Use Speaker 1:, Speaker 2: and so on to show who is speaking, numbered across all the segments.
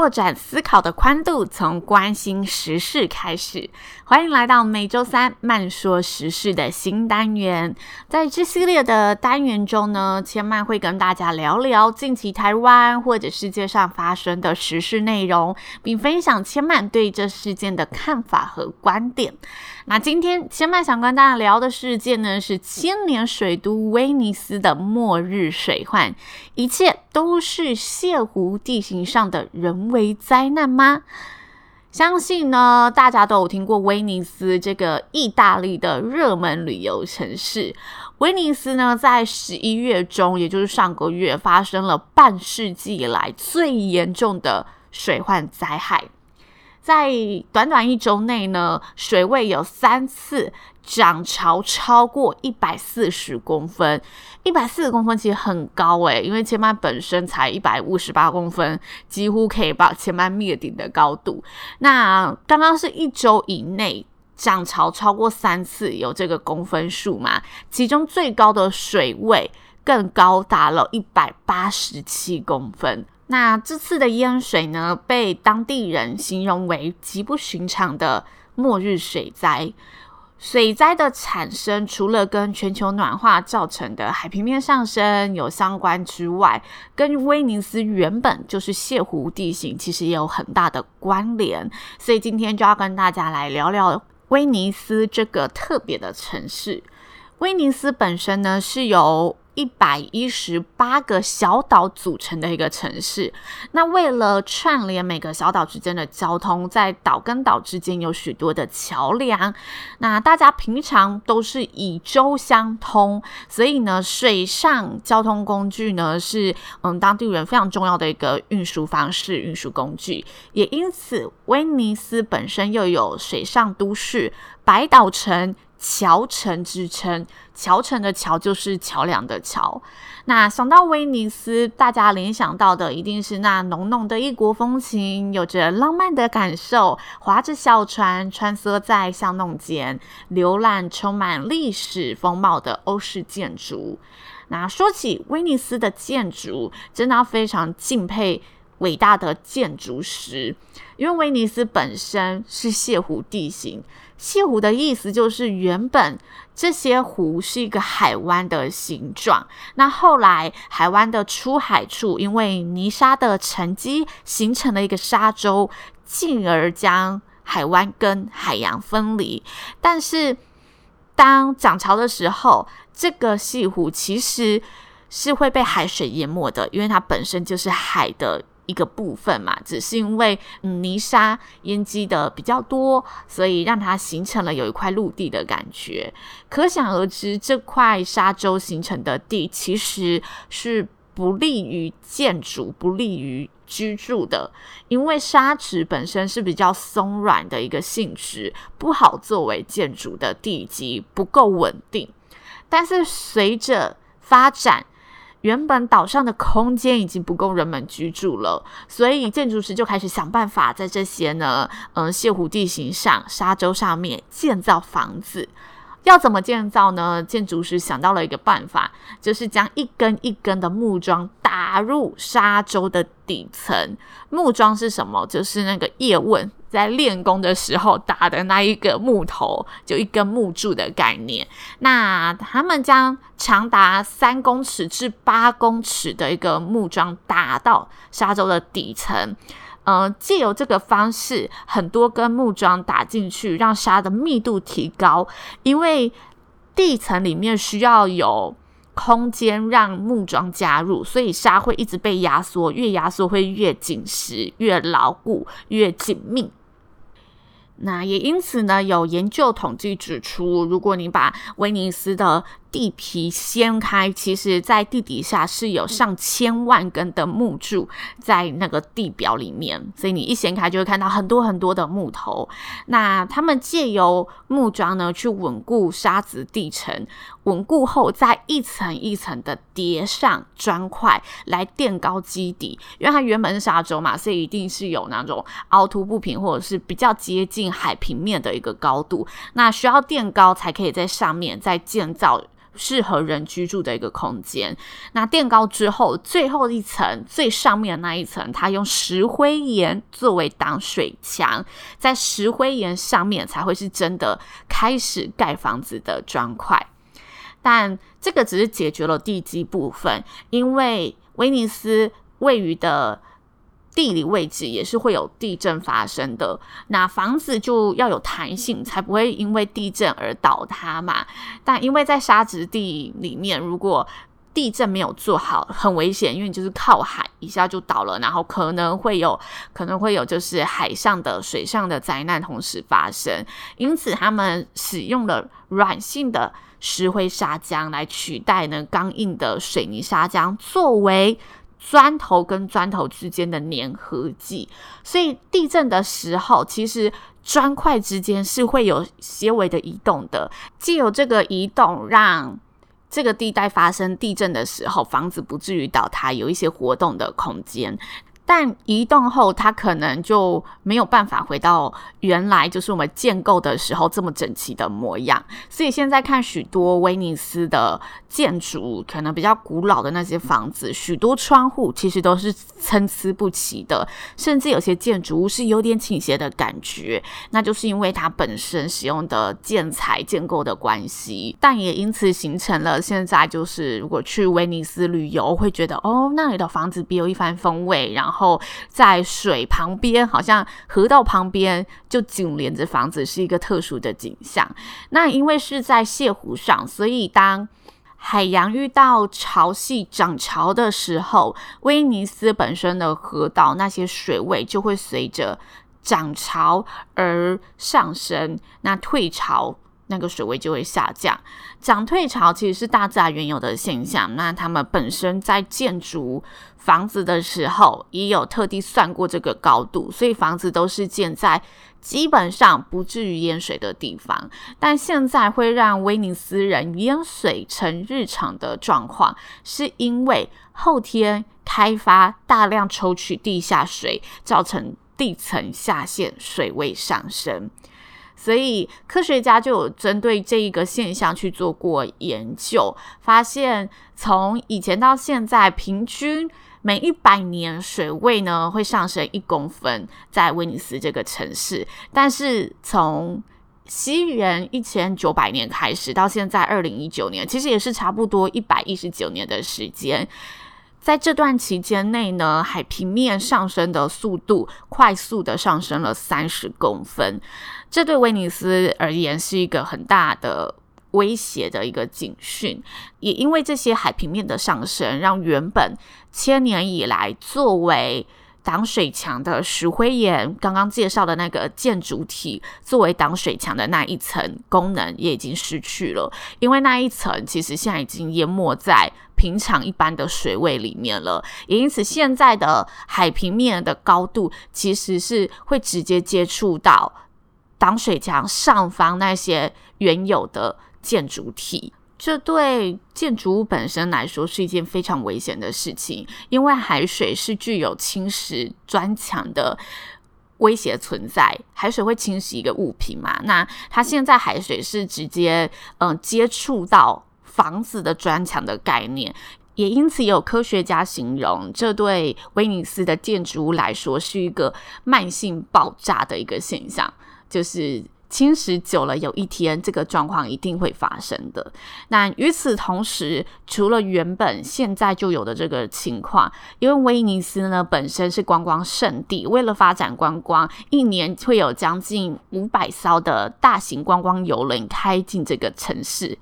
Speaker 1: 拓展思考的宽度，从关心时事开始。欢迎来到每周三慢说时事的新单元。在这系列的单元中呢，千曼会跟大家聊聊近期台湾或者世界上发生的时事内容，并分享千曼对这事件的看法和观点。那今天千曼想跟大家聊的事件呢，是千年水都威尼斯的末日水患，一切都是泻湖地形上的人为灾难吗？相信呢，大家都有听过威尼斯这个意大利的热门旅游城市。威尼斯呢，在十一月中，也就是上个月，发生了半世纪以来最严重的水患灾害。在短短一周内呢，水位有三次涨潮超过一百四十公分，一百四十公分其实很高诶，因为千嫚本身才一百五十八公分，几乎可以把千嫚灭顶的高度。那刚刚是一周以内涨潮超过三次，有这个公分数嘛？其中最高的水位更高达了一百八十七公分。那这次的淹水呢，被当地人形容为极不寻常的末日水灾。水灾的产生，除了跟全球暖化造成的海平面上升有相关之外，跟威尼斯原本就是泻湖地形，其实也有很大的关联。所以今天就要跟大家来聊聊威尼斯这个特别的城市。威尼斯本身呢，是由一百一十八个小岛组成的一个城市，那为了串联每个小岛之间的交通，在岛跟岛之间有许多的桥梁。那大家平常都是以舟相通，所以呢，水上交通工具呢是嗯当地人非常重要的一个运输方式、运输工具。也因此，威尼斯本身又有水上都市、百岛城。桥城之称，桥城的桥就是桥梁的桥。那想到威尼斯，大家联想到的一定是那浓浓的异国风情，有着浪漫的感受，划着小船穿梭在巷弄间，浏览充满历史风貌的欧式建筑。那说起威尼斯的建筑，真的非常敬佩伟大的建筑师，因为威尼斯本身是泻湖地形。西湖的意思就是原本这些湖是一个海湾的形状，那后来海湾的出海处因为泥沙的沉积形成了一个沙洲，进而将海湾跟海洋分离。但是当涨潮的时候，这个西湖其实是会被海水淹没的，因为它本身就是海的。一个部分嘛，只是因为泥沙淹积的比较多，所以让它形成了有一块陆地的感觉。可想而知，这块沙洲形成的地其实是不利于建筑、不利于居住的，因为沙质本身是比较松软的一个性质，不好作为建筑的地基，不够稳定。但是随着发展，原本岛上的空间已经不够人们居住了，所以建筑师就开始想办法在这些呢，嗯，泻湖地形上、沙洲上面建造房子。要怎么建造呢？建筑师想到了一个办法，就是将一根一根的木桩打入沙洲的底层。木桩是什么？就是那个叶问在练功的时候打的那一个木头，就一根木柱的概念。那他们将长达三公尺至八公尺的一个木桩打到沙洲的底层。呃，借由这个方式，很多根木桩打进去，让沙的密度提高。因为地层里面需要有空间让木桩加入，所以沙会一直被压缩，越压缩会越紧实、越牢固、越紧密。那也因此呢，有研究统计指出，如果你把威尼斯的地皮掀开，其实在地底下是有上千万根的木柱在那个地表里面，所以你一掀开就会看到很多很多的木头。那他们借由木桩呢去稳固沙子地层，稳固后再一层一层的叠上砖块来垫高基底，因为它原本是沙洲嘛，所以一定是有那种凹凸不平或者是比较接近海平面的一个高度，那需要垫高才可以在上面再建造。适合人居住的一个空间。那垫高之后，最后一层最上面的那一层，它用石灰岩作为挡水墙，在石灰岩上面才会是真的开始盖房子的砖块。但这个只是解决了地基部分，因为威尼斯位于的。地理位置也是会有地震发生的，那房子就要有弹性，才不会因为地震而倒塌嘛。但因为在沙质地里面，如果地震没有做好，很危险，因为你就是靠海一下就倒了，然后可能会有可能会有就是海上的水上的灾难同时发生。因此，他们使用了软性的石灰砂浆来取代呢刚硬的水泥砂浆，作为。砖头跟砖头之间的粘合剂，所以地震的时候，其实砖块之间是会有些微的移动的。既有这个移动，让这个地带发生地震的时候，房子不至于倒塌，有一些活动的空间。但移动后，它可能就没有办法回到原来就是我们建构的时候这么整齐的模样。所以现在看许多威尼斯的建筑，可能比较古老的那些房子，许多窗户其实都是参差不齐的，甚至有些建筑物是有点倾斜的感觉。那就是因为它本身使用的建材建构的关系，但也因此形成了现在就是如果去威尼斯旅游，会觉得哦，那里的房子别有一番风味，然后。后在水旁边，好像河道旁边就紧连着房子，是一个特殊的景象。那因为是在泻湖上，所以当海洋遇到潮汐涨潮的时候，威尼斯本身的河道那些水位就会随着涨潮而上升，那退潮。那个水位就会下降，涨退潮其实是大自然原有的现象。那他们本身在建筑房子的时候，也有特地算过这个高度，所以房子都是建在基本上不至于淹水的地方。但现在会让威尼斯人淹水成日常的状况，是因为后天开发大量抽取地下水，造成地层下陷，水位上升。所以科学家就有针对这一个现象去做过研究，发现从以前到现在，平均每一百年水位呢会上升一公分，在威尼斯这个城市。但是从西元一千九百年开始到现在二零一九年，其实也是差不多一百一十九年的时间。在这段期间内呢，海平面上升的速度快速的上升了三十公分，这对威尼斯而言是一个很大的威胁的一个警讯。也因为这些海平面的上升，让原本千年以来作为挡水墙的石灰岩，刚刚介绍的那个建筑体作为挡水墙的那一层功能也已经失去了，因为那一层其实现在已经淹没在。平常一般的水位里面了，也因此现在的海平面的高度其实是会直接接触到挡水墙上方那些原有的建筑体，这对建筑物本身来说是一件非常危险的事情，因为海水是具有侵蚀砖墙的威胁存在，海水会侵蚀一个物品嘛？那它现在海水是直接嗯、接触到。房子的砖墙的概念，也因此有科学家形容，这对威尼斯的建筑物来说是一个慢性爆炸的一个现象，就是侵蚀久了，有一天这个状况一定会发生的。那与此同时，除了原本现在就有的这个情况，因为威尼斯呢本身是观光圣地，为了发展观光，一年会有将近五百艘的大型观光游轮开进这个城市。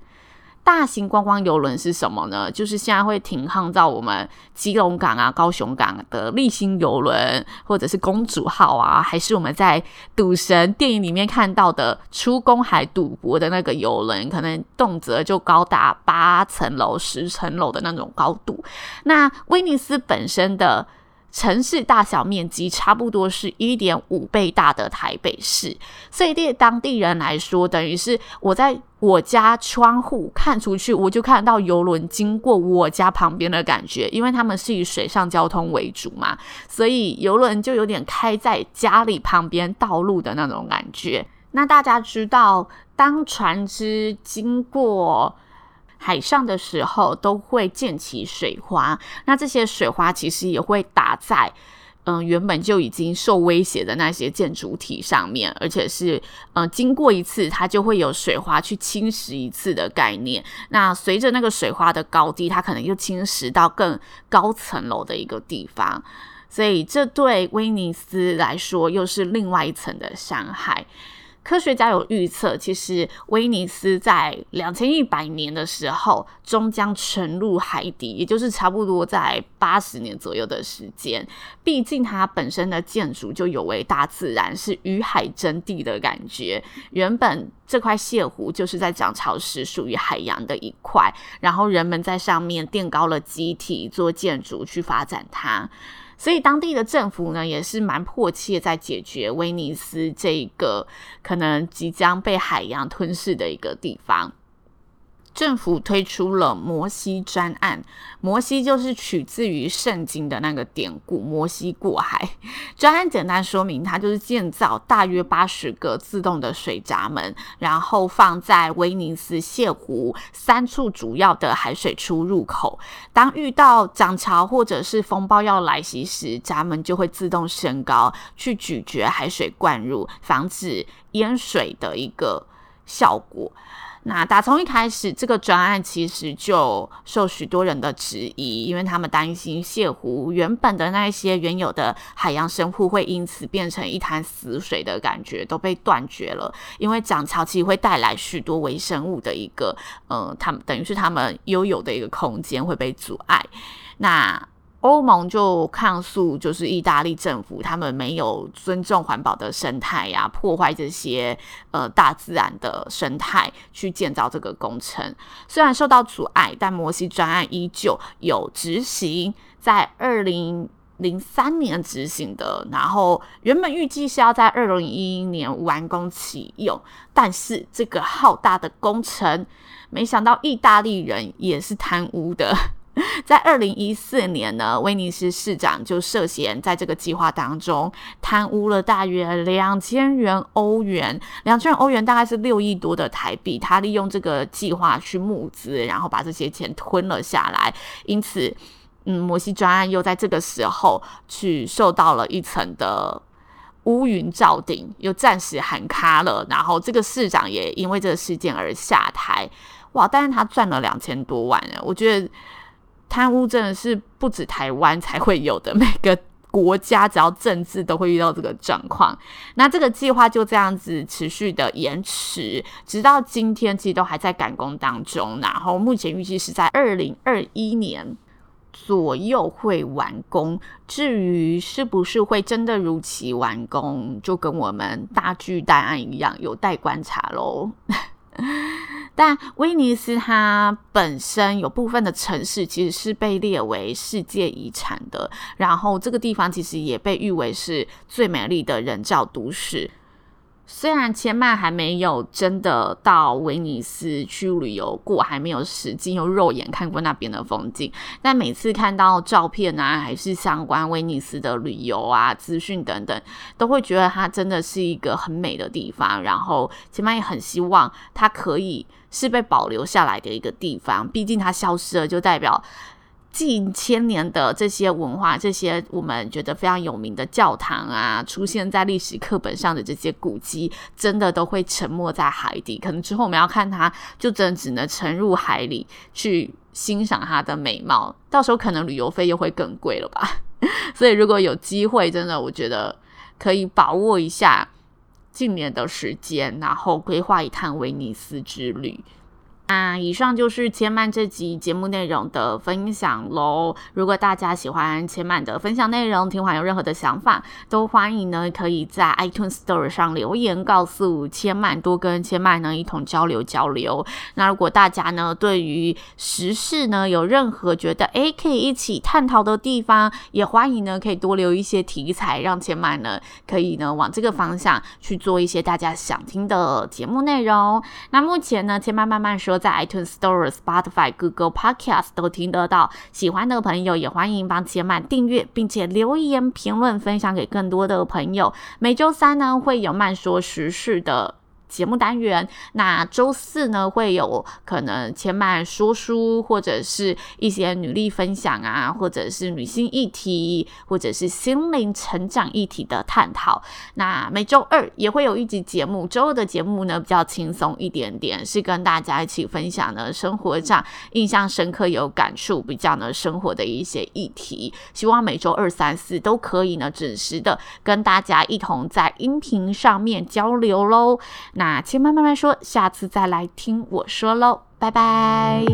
Speaker 1: 大型观光游轮是什么呢？就是现在会停航在我们基隆港啊、高雄港的丽星游轮，或者是公主号啊，还是我们在赌神电影里面看到的出公海赌博的那个游轮，可能动辄就高达八层楼、十层楼的那种高度。那威尼斯本身的城市大小面积差不多是一点五倍大的台北市，所以对当地人来说，等于是我在我家窗户看出去，我就看到游轮经过我家旁边的感觉。因为他们是以水上交通为主嘛，所以游轮就有点开在家里旁边道路的那种感觉。那大家知道，当船只经过海上的时候都会溅起水花，那这些水花其实也会打在嗯原本就已经受威胁的那些建筑体上面，而且是嗯经过一次它就会有水花去侵蚀一次的概念。那随着那个水花的高低，它可能又侵蚀到更高层楼的一个地方，所以这对威尼斯来说又是另外一层的伤害。科学家有预测，其实威尼斯在两千一百年的时候终将沉入海底，也就是差不多在八十年左右的时间。毕竟它本身的建筑就有违大自然，是与海争地的感觉。原本这块泻湖就是在涨潮时属于海洋的一块，然后人们在上面垫高了基体做建筑去发展它。所以当地的政府呢，也是蛮迫切在解决威尼斯这个可能即将被海洋吞噬的一个地方。政府推出了摩西专案，摩西就是取自于圣经的那个典故，摩西过海。专案简单说明，它就是建造大约八十个自动的水闸门，然后放在威尼斯泻湖三处主要的海水出入口。当遇到涨潮或者是风暴要来袭时，闸门就会自动升高，去咀嚼海水灌入，防止淹水的一个效果。那打从一开始，这个专案其实就受许多人的质疑，因为他们担心泻湖原本的那些原有的海洋生物会因此变成一潭死水的感觉，都被断绝了。因为涨潮其实会带来许多微生物的一个，呃，他们等于是他们拥有的一个空间会被阻碍。那欧盟就抗诉，就是意大利政府他们没有尊重环保的生态呀、破坏这些呃大自然的生态去建造这个工程。虽然受到阻碍，但摩西专案依旧有执行，在二零零三年执行的。然后原本预计是要在二零一一年完工启用，但是这个浩大的工程，没想到意大利人也是贪污的。在二零一四年呢，威尼斯市长就涉嫌在这个计划当中贪污了大约两千元欧元，两千元欧元大概是六亿多的台币。他利用这个计划去募资，然后把这些钱吞了下来。因此，嗯，摩西专案又在这个时候去受到了一层的乌云罩顶，又暂时喊卡了。然后，这个市长也因为这个事件而下台。哇！但是他赚了两千多万，我觉得。贪污真的是不止台湾才会有的，每个国家只要政治都会遇到这个状况。那这个计划就这样子持续的延迟，直到今天其实都还在赶工当中。然后目前预计是在二零二一年左右会完工。至于是不是会真的如期完工，就跟我们大巨蛋案一样，有待观察喽。但威尼斯它本身有部分的城市其实是被列为世界遗产的，然后这个地方其实也被誉为是最美丽的人造都市。虽然千曼还没有真的到威尼斯去旅游过，还没有实际用肉眼看过那边的风景，但每次看到照片啊，还是相关威尼斯的旅游啊资讯等等，都会觉得它真的是一个很美的地方。然后千曼也很希望它可以是被保留下来的一个地方，毕竟它消失了，就代表。近千年的这些文化，这些我们觉得非常有名的教堂啊，出现在历史课本上的这些古迹，真的都会沉没在海底。可能之后我们要看它，就真只能沉入海里去欣赏它的美貌。到时候可能旅游费又会更贵了吧？所以如果有机会，真的我觉得可以把握一下近年的时间，然后规划一趟威尼斯之旅。那，以上就是千曼这集节目内容的分享喽。如果大家喜欢千曼的分享内容，听完有任何的想法，都欢迎呢可以在 iTunes Store 上留言告诉千曼，多跟千曼呢一同交流交流。那如果大家呢对于时事呢有任何觉得诶可以一起探讨的地方，也欢迎呢可以多留一些题材，让千曼呢可以呢往这个方向去做一些大家想听的节目内容。那目前呢，千曼慢慢说。在 iTunes Store、Spotify、Google Podcast 都听得到。喜欢的朋友也欢迎帮千曼订阅，并且留言评论，分享给更多的朋友。每周三呢，会有慢说时事的节目单元，那周四呢，会有可能千曼说书，或者是一些女力分享啊，或者是女性议题，或者是心灵成长议题的探讨。那每周二也会有一集节目，周二的节目呢比较轻松一点点，是跟大家一起分享呢生活上印象深刻、有感触、比较呢生活的一些议题。希望每周二、三、四都可以呢准时的跟大家一同在音频上面交流喽。那亲妈慢慢说，下次再来听我说喽，拜拜。